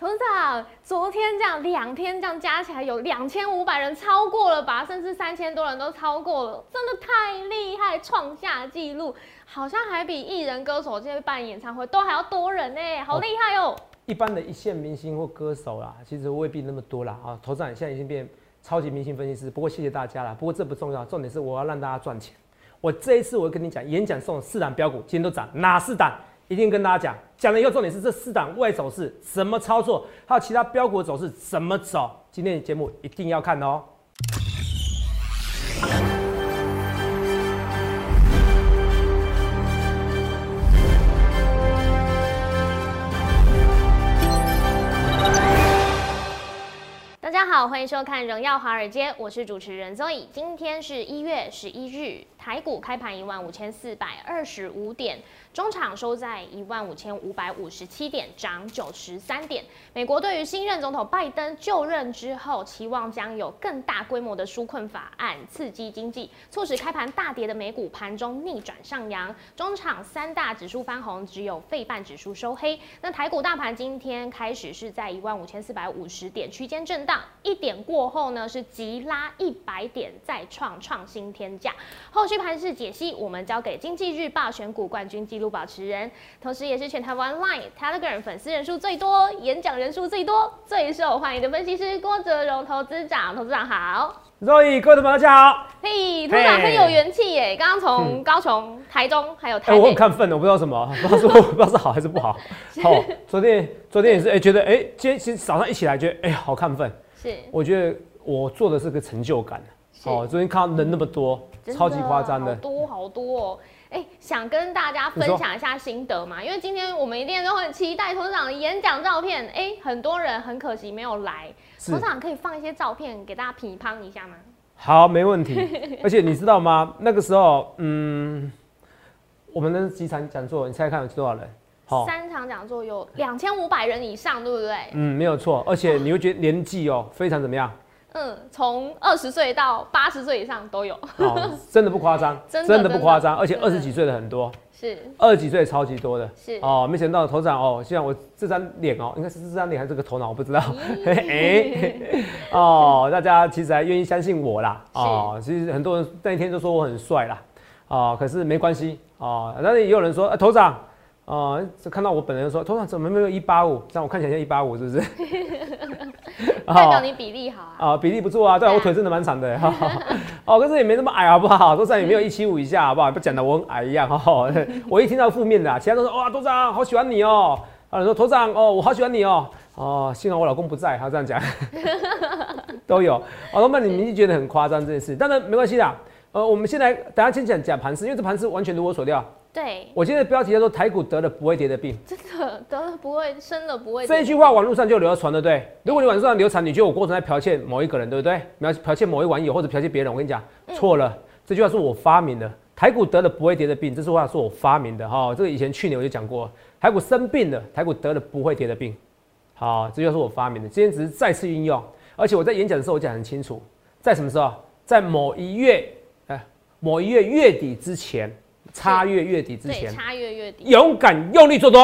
董事长，昨天这样两天这样加起来有两千五百人，超过了吧？甚至三千多人都超过了，真的太厉害，创下纪录，好像还比艺人歌手这些办演唱会都还要多人呢，好厉害哦！一般的一线明星或歌手啦，其实未必那么多啦啊。董事长现在已经变超级明星分析师，不过谢谢大家啦。不过这不重要，重点是我要让大家赚钱。我这一次我会跟你讲，演讲送四档标股，今天都涨，哪四档？一定跟大家讲，讲了一个重点是这四档外走势怎么操作，还有其他标股走势怎么走。今天的节目一定要看哦。大家好，欢迎收看《荣耀华尔街》，我是主持人 Zoe。今天是一月十一日，台股开盘一万五千四百二十五点。中场收在一万五千五百五十七点，涨九十三点。美国对于新任总统拜登就任之后，期望将有更大规模的纾困法案刺激经济，促使开盘大跌的美股盘中逆转上扬。中场三大指数翻红，只有费半指数收黑。那台股大盘今天开始是在一万五千四百五十点区间震荡，一点过后呢是急拉一百点，再创创新天价。后续盘势解析，我们交给经济日报选股冠军记录保持人，同时也是全台湾 Line、Telegram 粉丝人数最多、演讲人数最多、最受欢迎的分析师郭哲荣投资长。投资长好各位朋友大家好。嘿，投资长很有元气耶！刚刚从高雄、台中还有台北，我很亢奋的，我不知道什么，不知道说不知道是好还是不好。好，昨天昨天也是哎，觉得哎，今天其实早上一起来觉得哎，好亢奋。是，我觉得我做的是个成就感。哦，昨天看到人那么多，超级夸张的，多好多哦。哎，想跟大家分享一下心得嘛？因为今天我们一定都很期待董事长的演讲照片。哎，很多人很可惜没有来，董事长可以放一些照片给大家品乓一下吗？好，没问题。而且你知道吗？那个时候，嗯，我们的几场讲座，你猜看有多少人？好，三场讲座有两千五百人以上，对不对？嗯，没有错。而且你会觉得年纪哦，非常怎么样？嗯，从二十岁到八十岁以上都有，哦，真的不夸张，真的不夸张，而且二十几岁的很多，是。二十几岁超级多的，是。哦，没想到头长哦，现在我这张脸哦，应该是这张脸还是这个头脑，我不知道，哎，哦，大家其实还愿意相信我啦，哦，其实很多人那一天都说我很帅啦，哦，可是没关系，哦，但是也有人说，哎，头长。哦，就看到我本人说，头上怎么没有一八五？这样我看起来像一八五，是不是？代表你比例好啊。啊，比例不错啊，对我腿真的蛮长的。哦，可是也没那么矮，好不好？多长也没有一七五以下，好不好？不讲的我很矮一样。哈，我一听到负面的，其他都说哇，头长好喜欢你哦。啊，说头长哦，我好喜欢你哦。哦，幸好我老公不在，他这样讲。都有。哦，那你们觉得很夸张这件事，但是没关系的。呃，我们先来等下先讲讲盘势，因为这盘势完全如我所料。对，我今天的标题叫做“台股得了不会跌的病”，真的得了不会生了不会。这一句话网络上就流传，对不对？如果你网络上流传，你觉得我过程在剽窃某一个人，对不对？剽剽窃某一网友或者剽窃别人，我跟你讲错了。这句话是我发明的，“台股得了不会跌的病”，这句话是我发明的哈。这个以前去年我就讲过，台股生病了，台股得了不会跌的病。好，这句话是我发明的，今天只是再次运用。而且我在演讲的时候我讲很清楚，在什么时候？在某一月，哎，某一月月底之前。差月月底之前，差月月底，勇敢用力做多，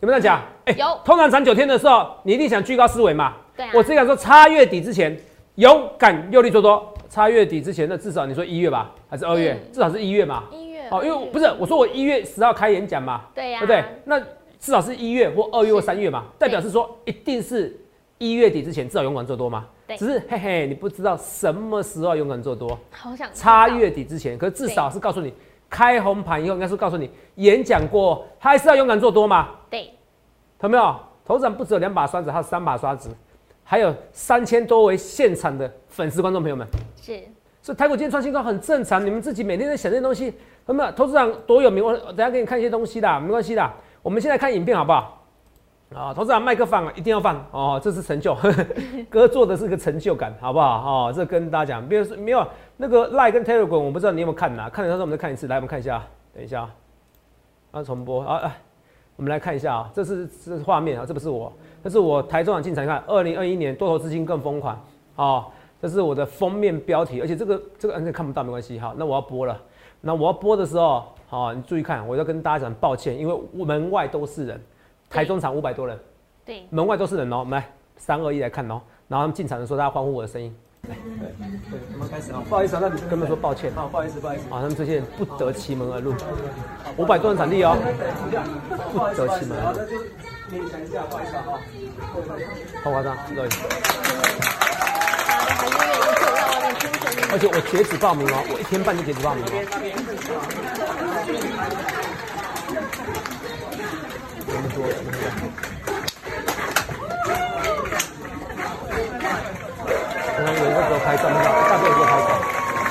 有没有讲？哎，有。通常涨九天的时候，你一定想居高思维嘛？对。我只敢说，差月底之前，勇敢用力做多。差月底之前，那至少你说一月吧，还是二月？至少是一月嘛。一月。哦，因为不是我说我一月十号开演讲嘛？对呀。对不对？那至少是一月或二月或三月嘛，代表是说一定是一月底之前，至少勇敢做多嘛。对。只是嘿嘿，你不知道什么时候勇敢做多。好想。差月底之前，可是至少是告诉你。开红盘以后，应该是告诉你，演讲过还是要勇敢做多嘛？对，有没有？头上不只有两把刷子，还有三把刷子，还有三千多位现场的粉丝观众朋友们。是，所以台股今天创新高很正常。你们自己每天在想这些东西，那么投资长多有名，我等下给你看一些东西的，没关系的。我们现在看影片好不好？啊，投资长麦克放啊，一定要放哦，这是成就，哥做的是个成就感，好不好？哦，这跟大家讲，比如说没有那个 Line 跟 Telegram，我不知道你有没有看呐？看的时候我们再看一次，来我们看一下，等一下，啊，重播。啊，啊，我们来看一下啊，这是这是画面啊，这不是我，这是我台中场进场看，二零二一年多头资金更疯狂。啊，这是我的封面标题，而且这个这个嗯看不到没关系。哈，那我要播了，那我要播的时候，好，你注意看，我要跟大家讲抱歉，因为门外都是人。台中场五百多人，对，门外都是人哦。我们来三二一来看哦，然后他们进场的时候，大家欢呼我的声音。对，我们开始啊！不好意思啊，那你跟他们说抱歉。好，不好意思，不好意思。啊，他们这些人不得其门而入，五百多人场地哦，不得其门而入。勉强一下，不好意思啊。好夸张，对。而且我截止报名哦，我一天半就截止报名哦。这么多。可能有人给我拍照，那个大队给我拍照，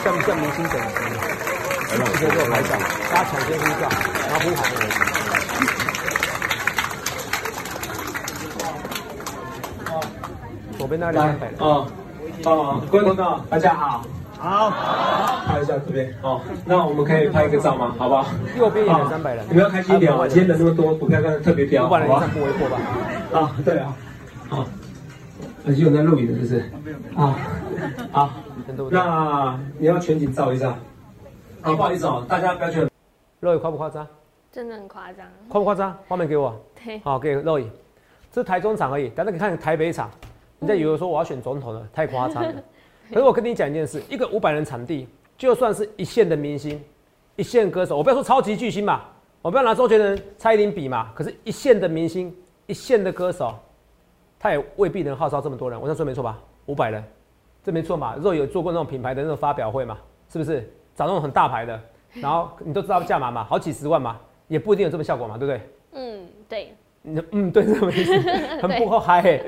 像不像明星等级？直接给我拍照，大家抢先呼照，然后呼喊的人。左边那两百。哦，哦，观众大家好，好，拍一下这边。哦，那我们可以拍一个照吗？好不好？右边也有三百人。你们要开心一点哦，今天人那么多，股票看特别飙，五百人以上不为过吧？啊，对啊，很有在录影的，是不是？啊，好，那你要全景照一下。啊，不好意思哦，大家不要觉得。肉眼夸不夸张？真的很夸张。夸不夸张？画面给我。对。好，给肉眼。这是台中场而已，等下你看台北场，你再以为说我要选总统了，太夸张了。可是我跟你讲一件事，一个五百人场地，就算是一线的明星、一线歌手，我不要说超级巨星嘛，我不要拿周杰伦、蔡依林比嘛，可是一线的明星、一线的歌手。他也未必能号召这么多人，我这样说没错吧？五百人，这没错嘛？若有做过那种品牌的那种发表会嘛？是不是找那种很大牌的，然后你都知道价码嘛？好几十万嘛，也不一定有这么效果嘛，对不对？嗯，对。你嗯，对，这么意思，很不好嗨。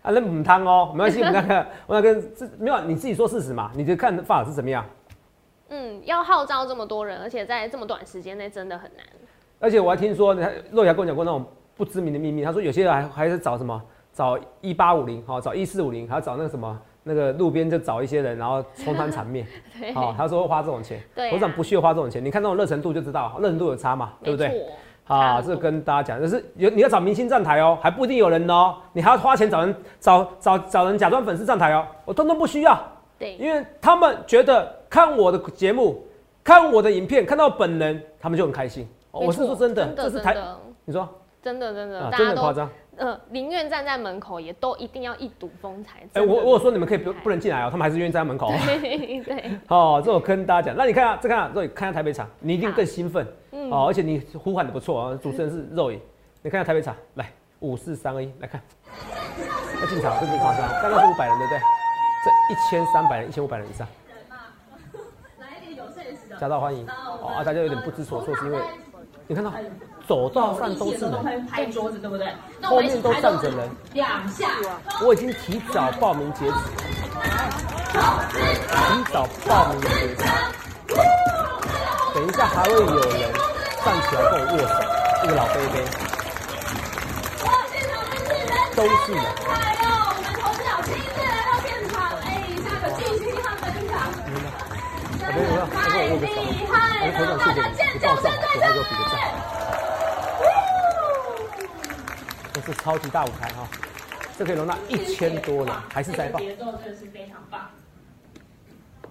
啊，那母汤哦，没关系，我那个，我那个这没有，你自己说事实嘛？你就看法是怎么样？嗯，要号召这么多人，而且在这么短时间内，真的很难。而且我还听说，若雅跟我讲过那种。不知名的秘密，他说有些人还还是找什么找一八五零，好找一四五零，还要找那个什么那个路边就找一些人，然后冲翻场面，好他说花这种钱，我想不需要花这种钱，你看那种热程度就知道，热程度有差嘛，对不对？啊，这跟大家讲，就是有你要找明星站台哦，还不一定有人哦，你还要花钱找人找找找人假装粉丝站台哦，我通通不需要，对，因为他们觉得看我的节目，看我的影片，看到本人，他们就很开心。我是说真的，这是台，你说。真的真的，真的夸张。呃，宁愿站在门口，也都一定要一睹风采。哎，我我说你们可以不不能进来哦，他们还是愿意站在门口。对对。哦，这我跟大家讲，那你看啊，再看啊，肉眼看下台北场，你一定更兴奋。嗯。哦，而且你呼喊的不错啊，主持人 是肉眼，你看下台北场，来五四三二一，来看。要进场，这么夸张？刚刚是五百人，对不对？这一千三百人，一千五百人以上。来一点有现实的。夹道欢迎。哦啊，大家有点不知所措，是因为。你看到走道上都是人，拍桌子对不对？后面都站着人。两下。我已经提早报名截止。提早报名截止。等一下还会有人站起来跟我握手，这个老贝贝。都是人。哎呦，我们同小亲自来到现场，哎，下个巨星他分享。太厉害了，我们尖叫声在这里。这是超级大舞台哈，这可以容纳一千多人，还是在爆。节奏真的是非常棒。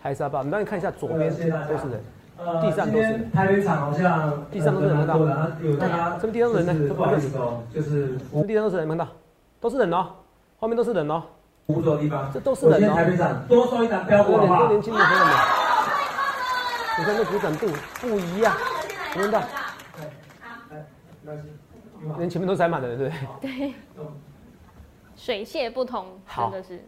还是在爆，你让你看一下左边都是人，地上都是人。台北场好像地上都是人，看到？有大家。什么地上人呢？不好意思哦，就是地上都是人，看到？都是人哦，后面都是人哦。五座地方，这都是人哦。台北场多收一张标股好不好？多年轻的朋友们，你看这鼓掌度不一样，听到？连前面都塞满了，对不对？对。水泄不通，真的是。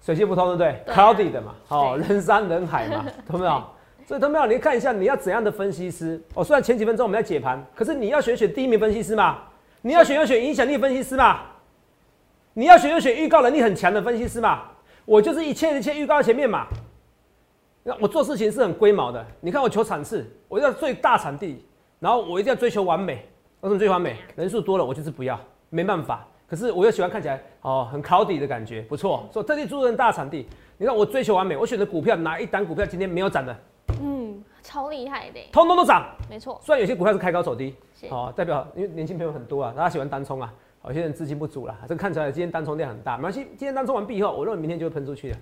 水泄不通，对不对？Cloudy 的嘛，好，人山人海嘛，懂没有？所以懂没有？你看一下，你要怎样的分析师？哦，虽然前几分钟我们在解盘，可是你要选选第一名分析师嘛？你要选要选影响力分析师嘛？你要选要选预告能力很强的分析师嘛？我就是一切一切预告在前面嘛。那我做事情是很龟毛的。你看我求场次，我要最大场地，然后我一定要追求完美。为什么最完美？人数多了，我就是不要，没办法。可是我又喜欢看起来哦，很考底的感觉，不错。说特地租人大场地，你看我追求完美，我选的股票哪一档股票今天没有涨的？嗯，超厉害的，通通都涨。没错，虽然有些股票是开高走低，哦，代表因为年轻朋友很多啊，大家喜欢单冲啊，有些人资金不足了，这个看起来今天单冲量很大，没关系，今天单冲完毕以后，我认为明天就会喷出去的。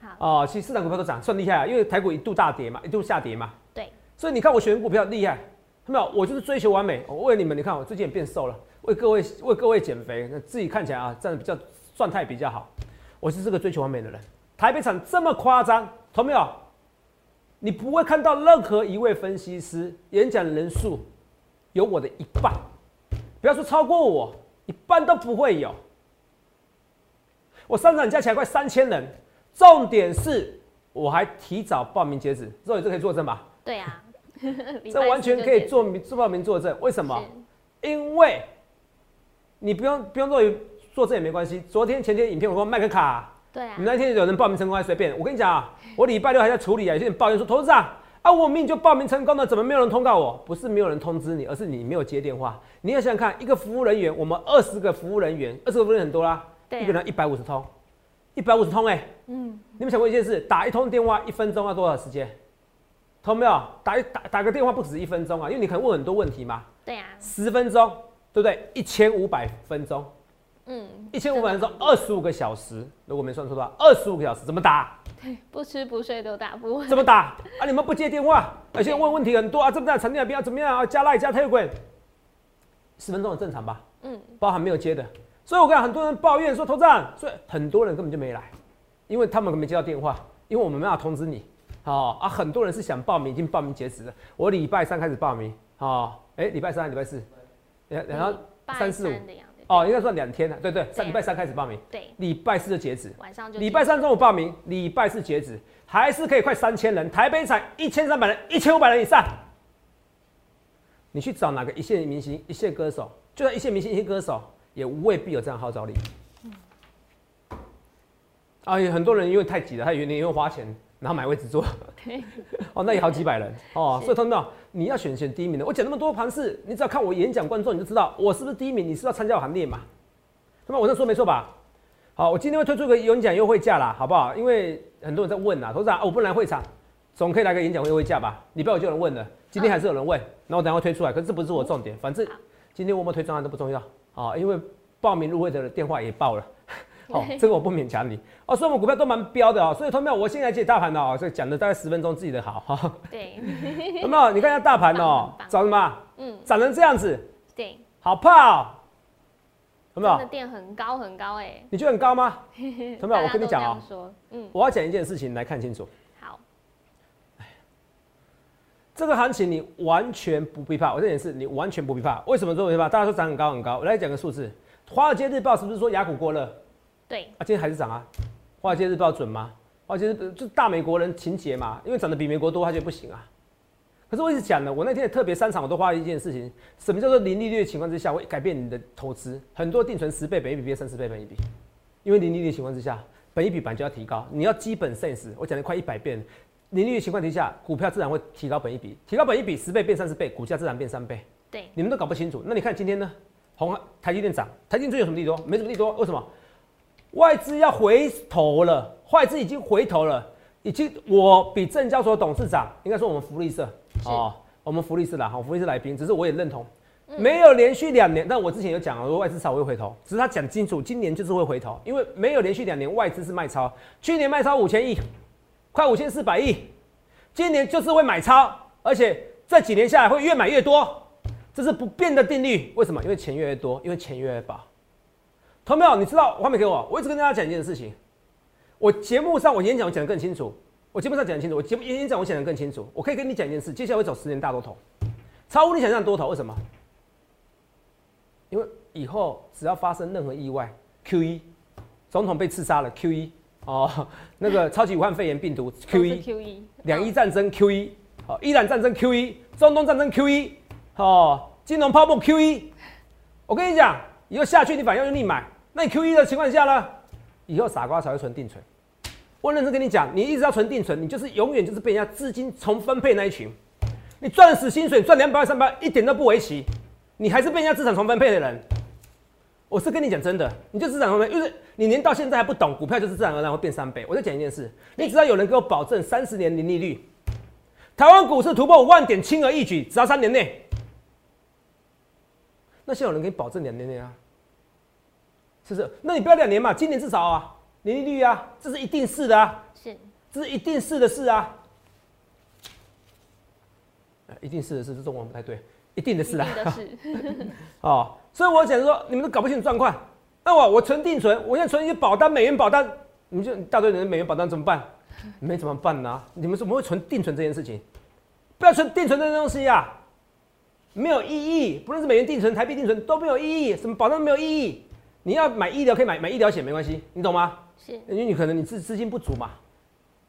好，哦，其实四档股票都涨，算厉害啊，因为台股一度大跌嘛，一度下跌嘛。对，所以你看我选股票厉害。没有，我就是追求完美。我问你们，你看我最近也变瘦了，为各位为各位减肥，那自己看起来啊，这样比较状态比较好。我是这个追求完美的人。台北场这么夸张，同没有？你不会看到任何一位分析师演讲人数有我的一半，不要说超过我，一半都不会有。我三场加起来快三千人，重点是我还提早报名截止，这这可以作证吧？对啊，这完全可以做名做报名作证。为什么？因为你不用不用做作证也没关系。昨天前天影片我说麦克卡，对啊，你那天有人报名成功还随便。我跟你讲啊，我礼拜六还在处理啊，有些人抱怨说董事长啊，我明明就报名成功了，怎么没有人通告我？不是没有人通知你，而是你没有接电话。你要想想看，一个服务人员，我们二十个服务人员，二十个服务人员很多啦。一个人一百五十通，一百五十通哎、嗯，你们想过一件事？打一通电话一分钟要多少时间？通没有？打一打打个电话不止一分钟啊，因为你可能问很多问题嘛。对啊，十分钟，对不对？一千五百分钟，嗯，一千五百分钟，二十五个小时，如果没算错的话，二十五个小时怎么打？对不吃不睡都打不完。怎么打？啊，你们不接电话，而且问问题很多啊，这么大场地不要怎么样啊？加赖加 Telegram，十分钟很正常吧？嗯，包含没有接的，所以我跟很多人抱怨说头长，所以很多人根本就没来，因为他们没接到电话，因为我们没办法通知你。好、啊，很多人是想报名，已经报名截止了。我礼拜三开始报名，好、哎、礼拜三、礼拜四，然然后三四五的样子。哦，应该算两天了，对对，三礼拜三开始报名，对，礼拜四就截止，晚上就礼拜三中午报名，礼拜四截止，还是可以快三千人，台北场一千三百人，一千五百人以上。你去找哪个一线明星、一线歌手，就算一线明星、一线歌手，也未必有这样号召力。啊，有很多人因为太挤了，他以为你因为花钱，然后买位置坐，对，哦，那也好几百人哦，所以同志们，你要选选第一名的。我讲那么多盘势，你只要看我演讲观众，你就知道我是不是第一名，你是要参加我行列嘛？那么我这说没错吧？好，我今天会推出一个演讲优惠价啦，好不好？因为很多人在问啦，董事长、啊，我不能来会场，总可以来个演讲优惠价吧？礼拜五就有人问了，今天还是有人问，那我等一下会推出来，可是这不是我重点，反正今天我们推专案都不重要啊，因为报名入会的电话也报了。好、这个我不勉强你哦，所以我们股票都蛮标的哦，所以同学们，我现在解大盘的哦，这讲的大概十分钟自己的好哈，对，有没有？你看一下大盘哦涨什么？嗯，涨成这样子，对，好怕哦，有没真的有？垫很高很高哎。你觉得很高吗？有没有？我跟你讲哦大家都这样，说，嗯，我要讲一件事情来看清楚，好，这个行情你完全不必怕，我这件事你完全不必怕。为什么说不必怕？大家说涨很高很高，我来讲个数字，《华尔街日报》是不是说雅股过热？对，啊，今天还是涨啊。华尔街日报准吗？华尔街日就大美国人情节嘛，因为涨得比美国多，他就不行啊。可是我一直讲了，我那天也特别三场我都花了一件事情，什么叫做零利率的情况之下会改变你的投资？很多定存十倍本一比变三十倍本一比，因为零利率的情况之下，本一比板就要提高，你要基本 sense，我讲了快一百遍，零利率的情况之下，股票自然会提高本一比，提高本一比十倍变三十倍，股价自然变三倍。对，你们都搞不清楚。那你看今天呢？红海台积电涨，台积电最有什么利多？没什么利多，为什么？外资要回头了，外资已经回头了，已经我比证交所董事长，应该说我们福利社啊哦，我们福利社啦，好，福利社来宾，只是我也认同，嗯没有连续两年，但我之前有讲了，说外资少会回头，只是他讲清楚，今年就是会回头，因为没有连续两年外资是卖超，去年卖超五千亿，快五千四百亿，今年就是会买超，而且这几年下来会越买越多，这是不变的定律。为什么？因为钱越来越多，因为钱越来越薄。同没有？你知道画面给我，我一直跟大家讲一件事情，我节目上我演讲我讲的更清楚，我节目上讲的清楚，我节目演讲我讲的更清楚。我可以跟你讲一件事，接下来会走十年大多头，超乎你想象多头。为什么？因为以后只要发生任何意外，Q 一总统被刺杀了，Q 一哦，那个超级武汉肺炎病毒 Q 一 Q 一，两伊战争 Q 一，好，伊朗战争 Q 一，中东战争 Q 一，哦，金融泡沫 Q 一。我跟你讲，以后下去你反而要逆买，那你 Q 一的情况下呢，以后傻瓜才会存定存。我认真跟你讲，你一直要存定存，你就是永远就是被人家资金重分配那一群。你赚死薪水赚两百万三百万一点都不为奇，你还是被人家资产重分配的人。我是跟你讲真的，你就资产重分配，就是你连到现在还不懂，股票就是自然而然会变三倍。我再讲一件事，你只要有人给我保证三十年零利率，台湾股市突破五万点轻而易举，只要三年内。那现在有人给你保证两年内啊？是不是？那你不要两年嘛，今年至少啊，年利率啊，这是一定是的啊，是这是一定是的事啊。呃一定是的事，这中文不太对，一定的事啊是，哦，所以我想说，你们都搞不清楚状况。那我我存定存，我现在存一些保单，美元保单，你们就一大堆人的美元保单怎么办？没怎么办呢、你们怎么会存定存这件事情？不要存定存这些东西啊、没有意义。不论是美元定存、台币定存都没有意义，什么保单都没有意义。你要买医疗可以买买医疗险没关系，你懂吗？是因为你可能你资资金不足嘛。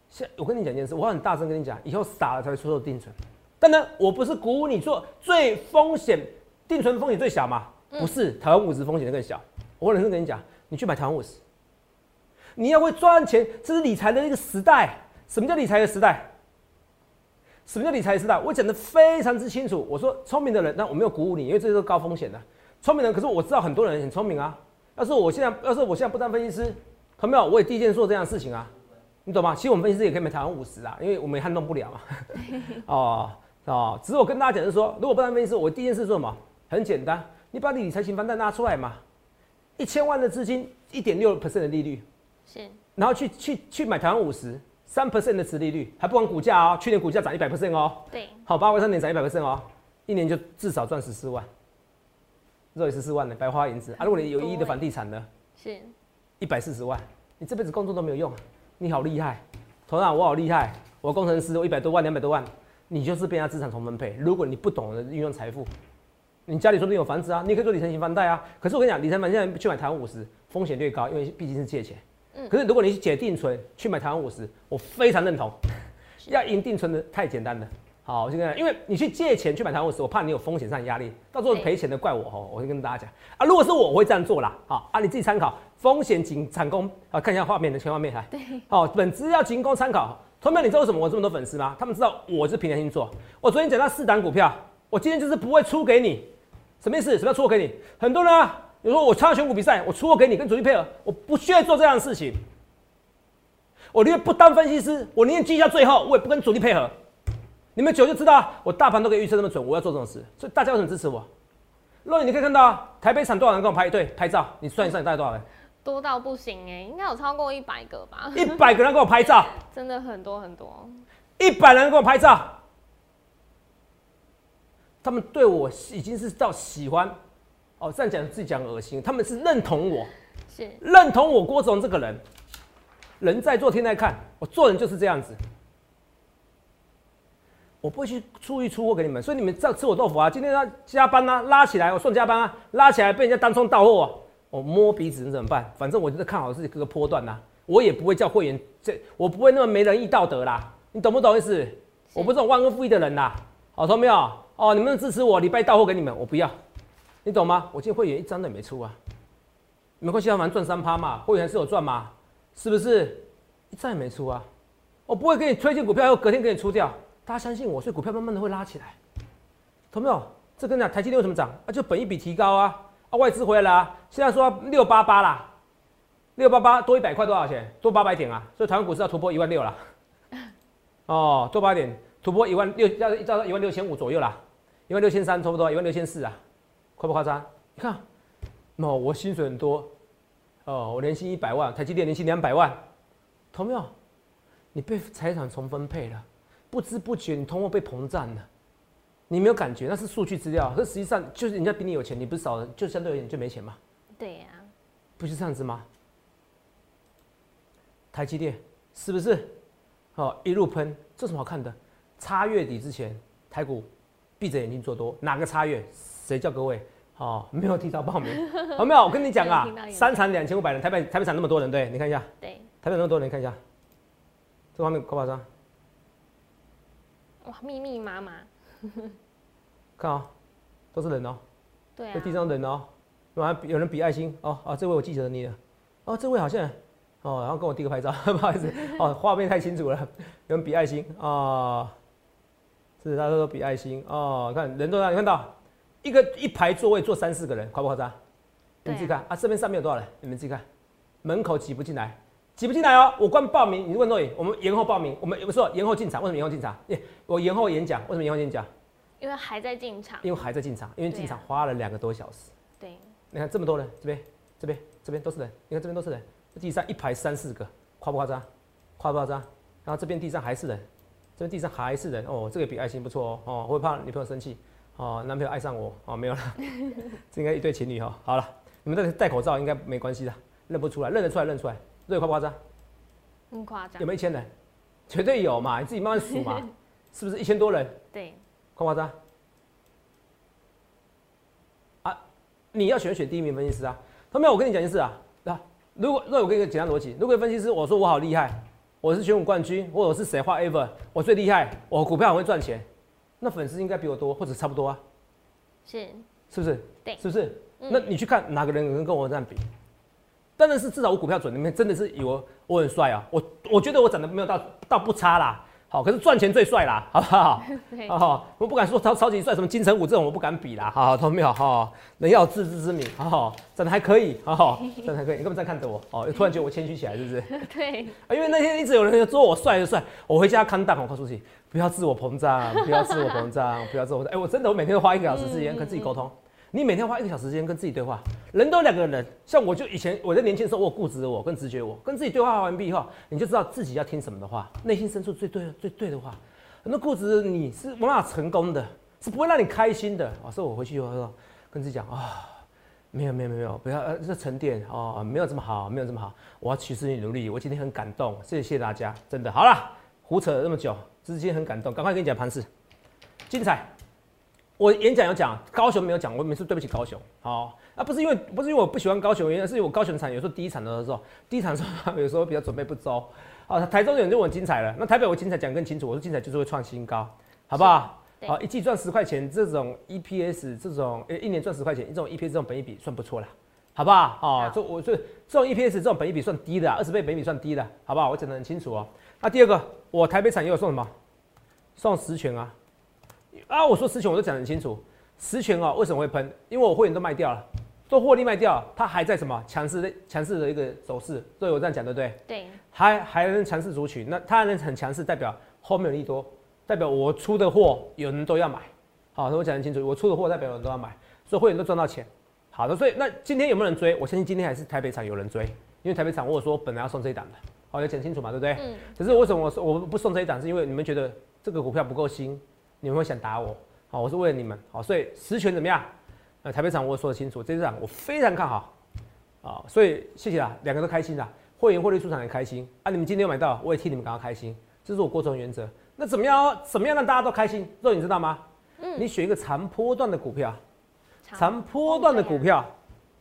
现我跟你讲一件事，我很大声跟你讲，以后傻了才会出售定存。但呢，我不是鼓舞你做最风险定存风险最小嘛？不是，台湾五十风险更小。我认真跟你讲，你去买台湾五十，你要会赚钱，这是理财的一个时代。什么叫理财的时代？什么叫理财时代？我讲的非常之清楚。我说聪明的人，那我没有鼓舞你，因为这是高风险的。聪明人，可是我知道很多人很聪明啊。要是我现在，要是我现在不当分析师，有没有？我也第一件做这样的事情啊，你懂吗？其实我们分析师也可以买台湾五十啊，因为我们也撼动不了嘛。哦哦，只是我跟大家讲就是说，如果不当分析师，我第一件事做什么？很简单，你把你理财型房贷拿出来嘛，一千万的资金，一点六 percent 的利率，是然后去去去买台湾五十，三 percent 的殖利率，还不管股价哦，去年股价涨一百 percent 哦，对，好，八万三年涨一百 percent 哦，一年就至少赚十四万，肉也十四万的，白花银子啊！如果你有一亿的房地产呢，是一百四十万，你这辈子工作都没有用，你好厉害，头长我好厉害，我工程师我一百多万两百多万，你就是被他资产重分配。如果你不懂得运用财富，你家里说不定有房子啊，你也可以做理财型房贷啊。可是我跟你讲，理财房现在去买台湾五十，风险略高，因为毕竟是借钱。嗯可是如果你是解定存去买台湾五十，我非常认同。要赢定存的太简单了。好，我先跟因为你去借钱去买台湾五十，我怕你有风险上的压力，到时候对赔钱的怪我哦。我会跟大家讲啊，如果是我，我会这样做啦。好啊，你自己参考，风险仅仅供啊，看一下画面的前画面来。对，好，本资料仅供参考。同学们，你知道为什么我这么多粉丝吗？他们知道我是平常心做。我昨天讲到四档股票，我今天就是不会出给你。什么意思？什么叫出货给你？很多人啊，有时候我参加选股比赛，我出货给你，跟主力配合，我不需要做这样的事情。我宁愿不当分析师，我宁愿记下最后，我也不跟主力配合。你们久就知道啊，我大盘都可以预测那么准，我要做这种事，所以大家为什么支持我？若你可以看到啊，台北场多少人跟我排队拍照？你算一算，你大概多少人？多到不行哎，应该有超过一百个吧，一百个人跟我拍照，真的很多很多。一百人跟我拍照，他们对我已经是到喜欢，哦，这样讲自己讲恶心，他们是认同我，是认同我郭总这个人，人在做天在看，我做人就是这样子，我不会去出一出货给你们，所以你们这样吃我豆腐啊，今天要加班啊，拉起来我算加班啊，拉起来被人家当冲到货、啊，我摸鼻子能怎么办？反正我就是看好自己各个波段呐、我也不会叫会员这，我不会那么没仁义道德啦，你懂不懂意思？我不是这种忘恩负义的人啦，好，懂没有？哦，你们支持我，礼拜到货给你们，我不要，你懂吗？我今天会员一张都没出啊。没关系啊，反正赚三趴嘛，会员是有赚嘛，是不是？一张也没出啊，我不会给你推荐股票，又隔天给你出掉，大家相信我，所以股票慢慢的会拉起来，懂没有？这跟你讲，台积电为什么涨啊？就本一笔提高啊，啊外资回来了啊，现在说六八八啦，六八八多一百块多少钱？多八百点啊，所以台湾股市要突破一万六啦，哦，多八点突破一万六，要要一万六千五左右啦，一万六千三差不多，一万六千四啊，夸不夸张？你看。哦，我薪水很多，哦，我年薪一百万，台积电年薪两百万，同没有？你被财产重分配了，不知不觉你通货被膨胀了，你没有感觉，那是数据资料，可是实际上就是人家比你有钱，你不是少，就相对而言就没钱嘛，对呀、不是这样子吗？台积电是不是？哦，一路喷，这什么好看的？差月底之前，台股闭着眼睛做多，哪个差月？谁叫各位？哦，没有提早报名，有没有？我跟你讲啊 三场两千五百人，台北台北场那么多人，对，你看一下，对，台北那么多人，你看一下，这方面夸不夸张？哇，密密麻麻，看哦，都是人哦，对啊。这，地上人哦，有人有人比爱心。哦啊，这位我记得你了，哦，这位好像哦，然后跟我第一个拍照，不好意思，哦，画面太清楚了，有人比爱心。啊，是大家都比爱心。哦，看人都让你看到？一个一排座位坐三四个人，夸不夸张？你们自己看。啊，这边上面有多少人？你们自己看，门口挤不进来，挤不进来哦。我光报名，你问若颖，我们延后报名，我们不是说延后进场，为什么延后进场？耶，我延后演讲，为什么延后演讲？因为还在进场，因为还在进场，因为进场花了两个多小时。对，你看这么多人，这边、这边、这边都是人，你看这边都是人，地上一排三四个，夸不夸张？夸不夸张？然后这边地上还是人，这边地上还是人，哦，这个比爱心不错哦，哦，我会怕女朋友生气，哦，男朋友爱上我哦，没有了，这应该一对情侣哈、好了，你们戴戴口罩应该没关系的，认不出来，认得出来认出来，这夸不夸张？很夸张有。没有一千人？绝对有嘛，你自己慢慢数嘛，是不是一千多人？对，夸不夸张？啊，你要选选第一名分析师啊。他没有，我跟你讲件事啊，啊，如果那我给你个简单逻辑，如果分析师我说我好厉害，我是选股冠军，或者我是谁，whatever，我最厉害，我股票很会赚钱，那粉丝应该比我多，或者差不多啊，是，是不是？对是不是？嗯那你去看哪个人能跟我这样比？当然是至少我股票准，你们真的是以为我很帅啊，我我觉得我长得没有到到不差啦，好，可是赚钱最帅啦，好不好？对，哦，我不敢说超超级帅，什么金城武这种我不敢比啦，好，都没有哈，人要有自知之明，好好，长得还可以，好好，长得还可以，你根本在看着我，哦，突然觉得我谦虚起来，是不是？对，啊因为那天一直有人说我帅就帅，我回家看档，我告诉自己不要自我膨胀，不要自我膨胀，不要自我膨我真的我每天都花一个小时时间跟自己沟通。你每天花一个小时时间跟自己对话，人都两个人，像我就以前我在年轻的时候，我固执我跟直觉我，跟自己对话完毕以后，你就知道自己要听什么的话，内心深处最对最对的话。很多固执你是无法成功的，是不会让你开心的。啊，所以我回去以后说跟自己讲啊。没有没有没有，不要呃，这沉淀哦，没有这么好，没有这么好，我要持续努力。我今天很感动，谢谢大家，真的好了，胡扯了那么久，今天很感动，赶快跟你讲盘势，精彩。我演讲有讲，高雄没有讲，我每次对不起高雄，好、啊，不是因为不是因为我不喜欢高雄，原因是因为我高雄产有时候第一产的时候，第一产的时候有时候比较准备不周，啊，台中人就很精彩了，那台北我精彩讲更清楚，我说精彩就是会创新高，好不好？好，一季赚十块钱，这种 EPS 这种，呃、一年赚十块钱，这种 EPS 这种本益比算不错了，好不好？哦好，这我这这种 EPS 这种本益比算低的、啊，二十倍本益比算低的，好不好？我讲得很清楚哦。那第二个，我台北产业有送什么？送十权啊！啊，我说实权我都讲得很清楚，实权啊为什么会喷？因为我会员都卖掉了，都获利卖掉了，它还在什么强势的强势的一个走势，所以我这样讲对不对？对，还还能强势族群，那它还能很强势，代表后面有利多，代表我出的货有人都要买。好，那我讲得很清楚，我出的货代表有人都要买，所以会员都赚到钱。好的，所以那今天有没有人追？我相信今天还是台北场有人追，因为台北场我有说本来要送这一档的，好，要讲清楚嘛，对不对？嗯，可是为什么我说我不送这一档？是因为你们觉得这个股票不够新，你们会想打我。好，我是为了你们。好，所以实权怎么样？呃，台北场我有说得清楚，这一场我非常看好。啊，所以谢谢啦，两个都开心啦，会员获利出场也开心啊。你们今天有买到，我也替你们感到开心，这是我过程原则。那怎么样？怎么样让大家都开心？肉你知道吗？嗯你选一个长波段的股票，长波段的股票，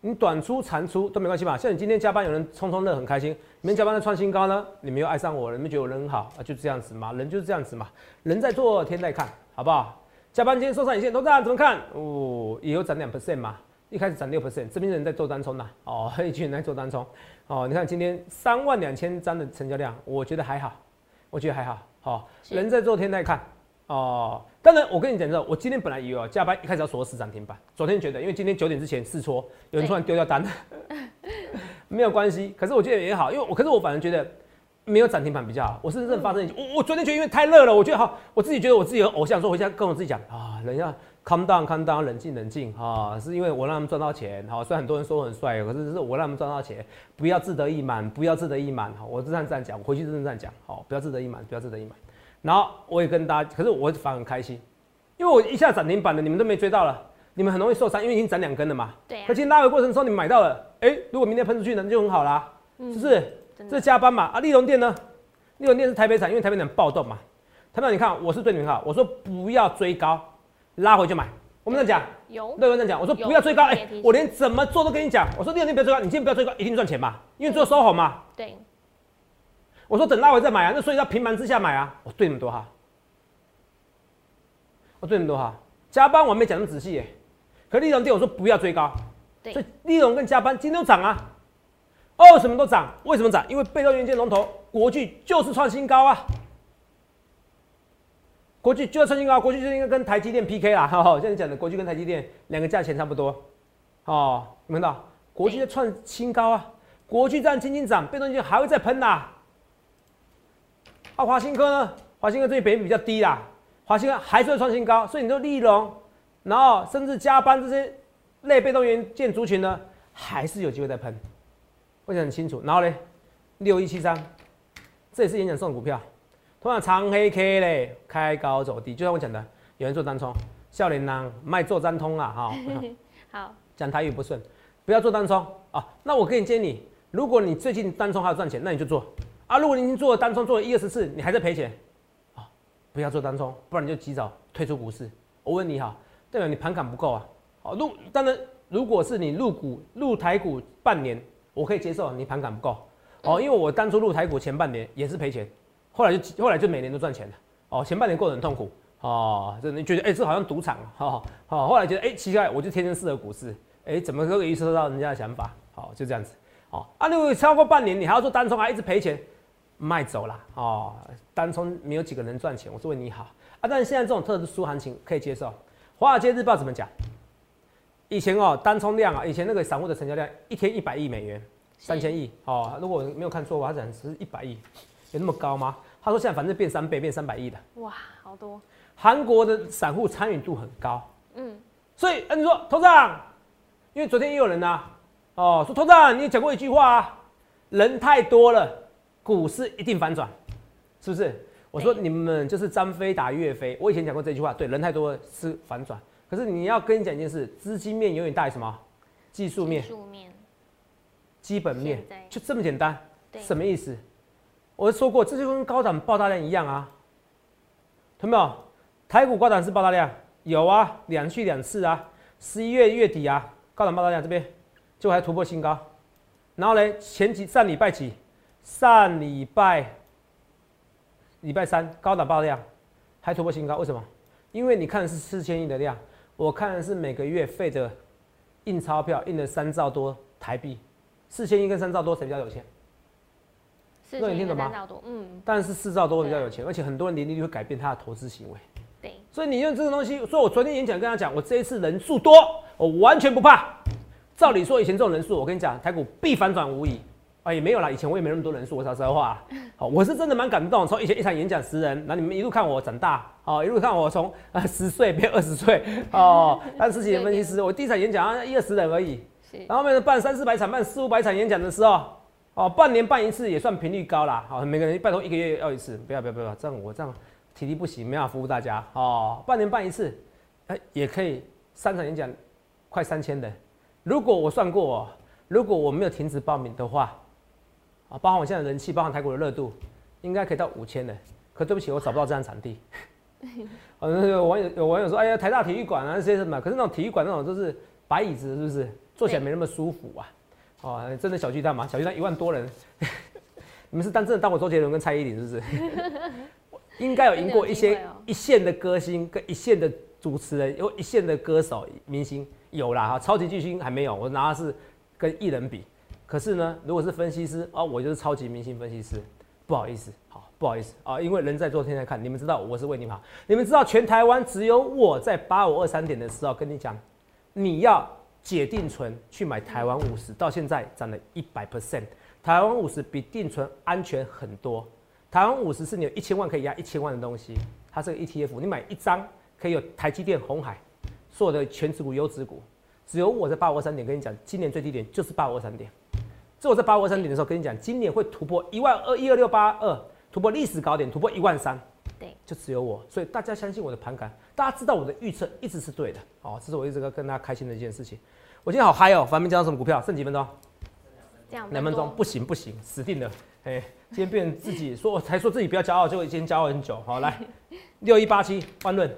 你短出长出都没关系吧。像你今天加班有人冲冲乐很开心，你们加班的创新高呢，你们又爱上我了，你们觉得我人很好啊，就这样子嘛，人就是这样子嘛，人在做天在看，好不好？加班今天收上影线，投资人怎么看？哦，也有涨两 percent 嘛，一开始涨六 percent，这边人在做单冲呐，哦，一群人在做单冲，哦，你看今天三万两千张的成交量，我觉得还好，我觉得还好，好、是。人在做天在看，哦，当然我跟你讲这，我今天本来以为哦加班一开始要锁死涨停板，昨天觉得因为今天九点之前试戳，有人突然丢掉单，没有关系，可是我觉得也好，因为我可是我反而觉得没有涨停板比较好，我是认真发生，我我昨天觉得因为太热了，我觉得好，我自己觉得我自己的偶像，说回家跟我自己讲啊，人要 calm down calm down，冷静冷静啊，是因为我让他们赚到钱，好，虽然很多人说我很帅，可是是我让他们赚到钱，不要自得意满，不要自得意满，好，我是这样这样讲，我回去真的这样讲，好，不要自得意满，不要自得意满。然后我也跟大家，可是我反而很开心，因为我一下涨停板了，你们都没追到了，你们很容易受伤，因为已经涨两根了嘛。对啊可今天拉回过程中你们买到了，哎、如果明天喷出去呢，那就很好啦，是不是？这是加班嘛？啊，利隆店呢？利隆店是台北产，因为台北很暴动嘛。台北，你看我是对你们好，我说不要追高，拉回去买。我们这样讲，有，对我这样讲，我说不要追高，哎、我连怎么做都跟你讲，我说利隆店不要追高，你今天不要追高，一定赚钱嘛，因为最后收红嘛。对，我说等拉回再买啊，那所以要平盘之下买啊。我对你们多好，我对你们多好。加班我还没讲那么仔细耶，可利隆店我说不要追高，对所以利隆跟加班今天都涨啊，哦什么都涨，为什么涨？因为被动元件龙头国巨就是创新高啊，国巨就要创新高，国巨就应该跟台积电 PK 啦，哈、哈，现在讲的国巨跟台积电两个价钱差不多，哦，你们看到？国巨在创新高啊，国巨这样轻轻涨，被动元件还会再喷呐、啊，华新科呢？华新科最近本益比比较低啦，华新科还是会创新高，所以你说利隆，然后甚至加班这些类被动元件族群呢，还是有机会再喷。我讲很清楚。然后呢，六一七三，这也是演讲送的股票，同样长黑 K 嘞，开高走低，就像我讲的，有人做单冲，笑脸囊卖做单通啊，哈，好，讲台语不顺，不要做单冲啊。那我给你建议，如果你最近单冲还要赚钱，那你就做啊。如果你已经做了单冲，做了一二十次，你还在赔钱啊，不要做单冲，不然你就及早退出股市。我问你哈，代表你盘感不够啊。好，入当然，如果是你入股入台股半年，我可以接受你盘感不够。哦，因为我当初入台股前半年也是赔钱，后来就后来就每年都赚钱了。哦。前半年过得很痛苦。哦，就你觉得哎，这好像赌场哈，好，后来觉得哎奇怪，我就天天适合股市，哎，怎么都可以预测到人家的想法，好，就这样子，好啊，如果超过半年你还要做单冲，还一直赔钱，卖走了哦，单冲没有几个人赚钱，我是为你好。啊，但是现在这种特殊行情可以接受。华尔街日报怎么讲？以前哦，单冲量啊，以前那个散户的成交量一天一百亿美元，三千亿哦。如果我没有看错，他讲是一百亿，有那么高吗？他说现在反正变三倍，变三百亿的。哇，好多。韩国的散户参与度很高，嗯，所以嗯你说头长，因为昨天也有人呐，哦，说头长，你讲过一句话啊，人太多了，股市一定反转，是不是？我说你们就是张飞打岳飞，我以前讲过这句话，对，人太多是反转。可是你要跟你讲一件事，资金面永远大于什么？技术面、基本面，就这么简单。什么意思？我说过，这就跟高档爆大量一样啊。听没有？台股高档是爆大量，有啊，两去两次啊。十一月月底啊，高档爆大量这边就还突破新高。然后呢，前几上礼拜几？上礼拜礼拜三高档爆量，还突破新高，为什么？因为你看的是四千亿的量。我看的是每个月费的印钞票印了三兆多台币，四千亿跟三兆多谁比较有钱？四千亿跟三兆多，嗯，但是四兆多比较有钱，而且很多人年利率会改变他的投资行为。对，所以你用这个东西，所以我昨天演讲跟他讲，我这一次人数多，我完全不怕。照理说以前这种人数，我跟你讲，台股必反转无疑。啊，也没有啦，以前我也没那么多人数，我说实话。好，我是真的蛮感动，从以前一场演讲十人，那你们一路看我长大，哦，一路看我从呃十岁变二十岁，哦，当十几年分析师，我第一场演讲啊一二十人而已，然后面办三四百场，办四五百场演讲的时候，哦，半年办一次也算频率高啦，好，每个人拜托一个月要一次，不要不要不要，这样我这样体力不行，没法服务大家，哦，半年办一次，哎，也可以三场演讲，快三千人，如果我算过，如果我没有停止报名的话。啊，包含我现在人气，包含台股的热度，应该可以到五千的。可对不起，我找不到这样场地。啊，有网友有网友说，哎呀，台大体育馆啊，那些什么？可是那种体育馆那种都是白椅子，是不是？坐起来没那么舒服啊。哦，真的小巨蛋嘛？小巨蛋一万多人，你们是当真的当我周杰伦跟蔡依林，是不是？应该有赢过一些一线的歌星跟一线的主持人，有一线的歌手明星有啦哈，超级巨星还没有，我拿的是跟艺人比。可是呢，如果是分析师啊，我就是超级明星分析师，不好意思，好不好意思啊，因为人在做天在看，你们知道我是为你好，你们知道全台湾只有我在八五二三点的时候跟你讲，你要解定存去买台湾五十，到现在涨了一百 percent，台湾五十比定存安全很多，台湾五十是你有一千万可以压一千万的东西，它是个 ETF，你买一张可以有台积电、红海所有的全指股、优质股，只有我在八五二三点跟你讲，今年最低点就是八五二三点。这我在八五二三点的时候跟你讲，今年会突破一万二一二六八二，突破历史高点，突破一万三。对，就只有我，所以大家相信我的盘感，大家知道我的预测一直是对的。哦，这是我一直要跟大家开心的一件事情。我今天好嗨哦！反面讲什么股票？剩几分钟？两分钟不行不行，死定了！哎，今天变自己说，才说自己不要骄傲，就已经骄傲很久。好，来六一八七万润，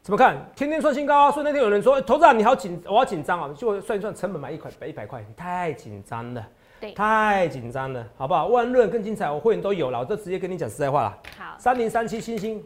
怎么看？天天创新高啊！所以那天有人说，投资人你好紧，我好紧张啊！就算一算成本买一块百一百块，你太紧张了。太紧张了，好不好？万润更精彩，我会员都有了，我就直接跟你讲实在话了。好，三零三七星星，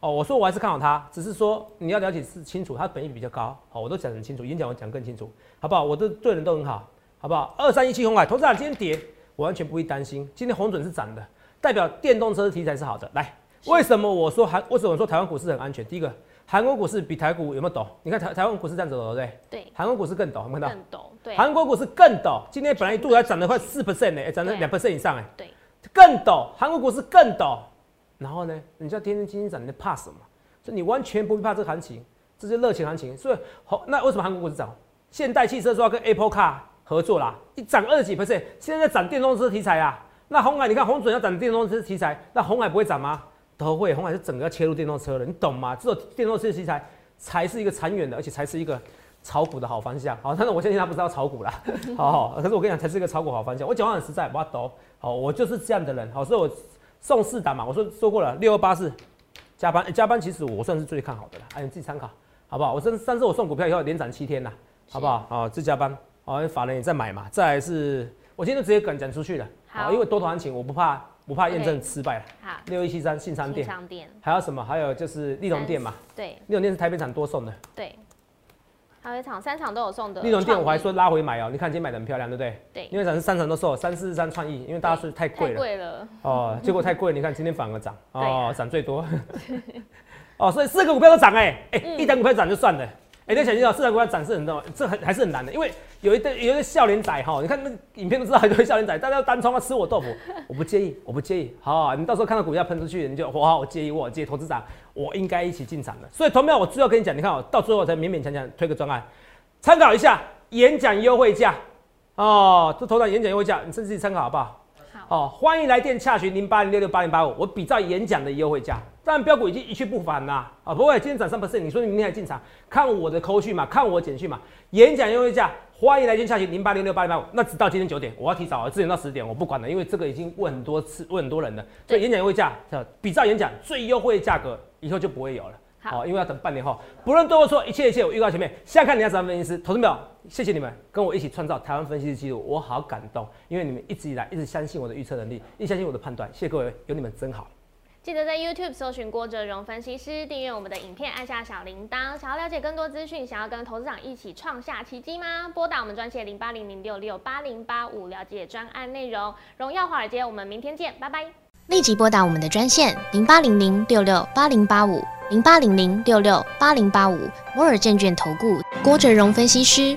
哦，我说我还是看好它，只是说你要了解是清楚，它本益比较高，好，我都讲很清楚，演讲我讲更清楚，好不好？我都对人都很好，好不好？二三一七红海，投资者今天跌，我完全不会担心，今天红准是涨的，代表电动车题材是好的。来，为什么我说韩？为什么说台湾股市很安全？第一个。韩国股市比台股有没有抖？你看台台湾股市这样子抖，对不对？对。韩国股市更抖，有没有看到？更陡，对。韩国股市更抖，今天本来一度还涨了快四 percent 呢，涨了两 percent 以上哎。对。更抖，韩国股市更抖。然后呢，你叫天天基金涨，你怕什么？所以你完全不会怕这个行情，这是热情行情。所以好，那为什么韩国股市涨？现代汽车说要跟 Apple Car 合作啦，一涨二十几 percent，现在在涨电动车题材啊。那红海，你看红准要涨电动车题材，那红海不会涨吗？都会，红海是整个要切入电动车了，你懂吗？这种电动车题材。才是一个长远的，而且才是一个炒股的好方向。好，但是我相信他不是要炒股啦，好好，可是我跟你讲，才是一个炒股好方向。我讲话很实在，不要抖。好，我就是这样的人。好，所以我送四档嘛，我说说过了，六二八四加班，加班其实我算是最看好的了，哎，你自己参考，好不好？我上上次我送股票以后连涨七天了，好不好？好，这加班，好，法人也在买嘛。再来是，我今天就直接讲讲出去了，好，因为多头行情，我不怕。不怕验证失败了。好，六一七三信商店，还有什么？还有就是利隆店嘛。对，利隆店是台北厂多送的。对，还有一场三场都有送的。利隆店我还说拉回买哦，你看今天买的很漂亮，对不对？对，因为咱是三场都送，三四十三创意，因为大家说太贵了。太贵了。哦，结果太贵，你看今天反而涨，哦，涨最多。哦，所以四个股票都涨哎，哎，一单股票涨就算了。哎，你想知道市场股票展示很多，这很还是很难的，因为有一对有一个笑脸仔哈，你看那影片都知道，有一笑脸仔，大家要单冲啊，吃我豆腐，我不介意，我不介意，好，你到时候看到股价喷出去，你就哇，我介意，我介意，投资长，我应该一起进场的。所以同票，我最后跟你讲，你看我到最后才勉勉强强推个专案，参考一下演讲优惠价哦，这头场演讲优惠价，你自己参考好不好？好，欢迎来电洽询零八零六六八零八五，我比照演讲的优惠价。但标股已经一去不返啦，啊，不会，今天涨三 percent，你说你明天还进场？看我的扣讯嘛，看我简讯嘛。演讲优惠价，欢迎来电下询零八零六八零八五，那直到今天九点，我要提早啊，之前到十点我不管了，因为这个已经问很多次，问很多人了。所以演讲优惠价，比照演讲最优惠价格，以后就不会有了。好，因为要等半年后，不论对或错，一切一切我预告前面。现在看你要怎么分析师，投资没有？谢谢你们跟我一起创造台湾分析师记录，我好感动，因为你们一直以来一直相信我的预测能力，一直相信我的判断，谢谢各位，有你们真好。记得在 YouTube 搜寻郭哲荣分析师，订阅我们的影片，按下小铃铛。想要了解更多资讯，想要跟投资长一起创下奇迹吗？拨打我们专线零八零零六六八零八五，了解专案内容。荣耀华尔街，我们明天见，拜拜。立即拨打我们的专线零八零零六六八零八五零八零零六六八零八五摩尔证券投顾郭哲荣分析师。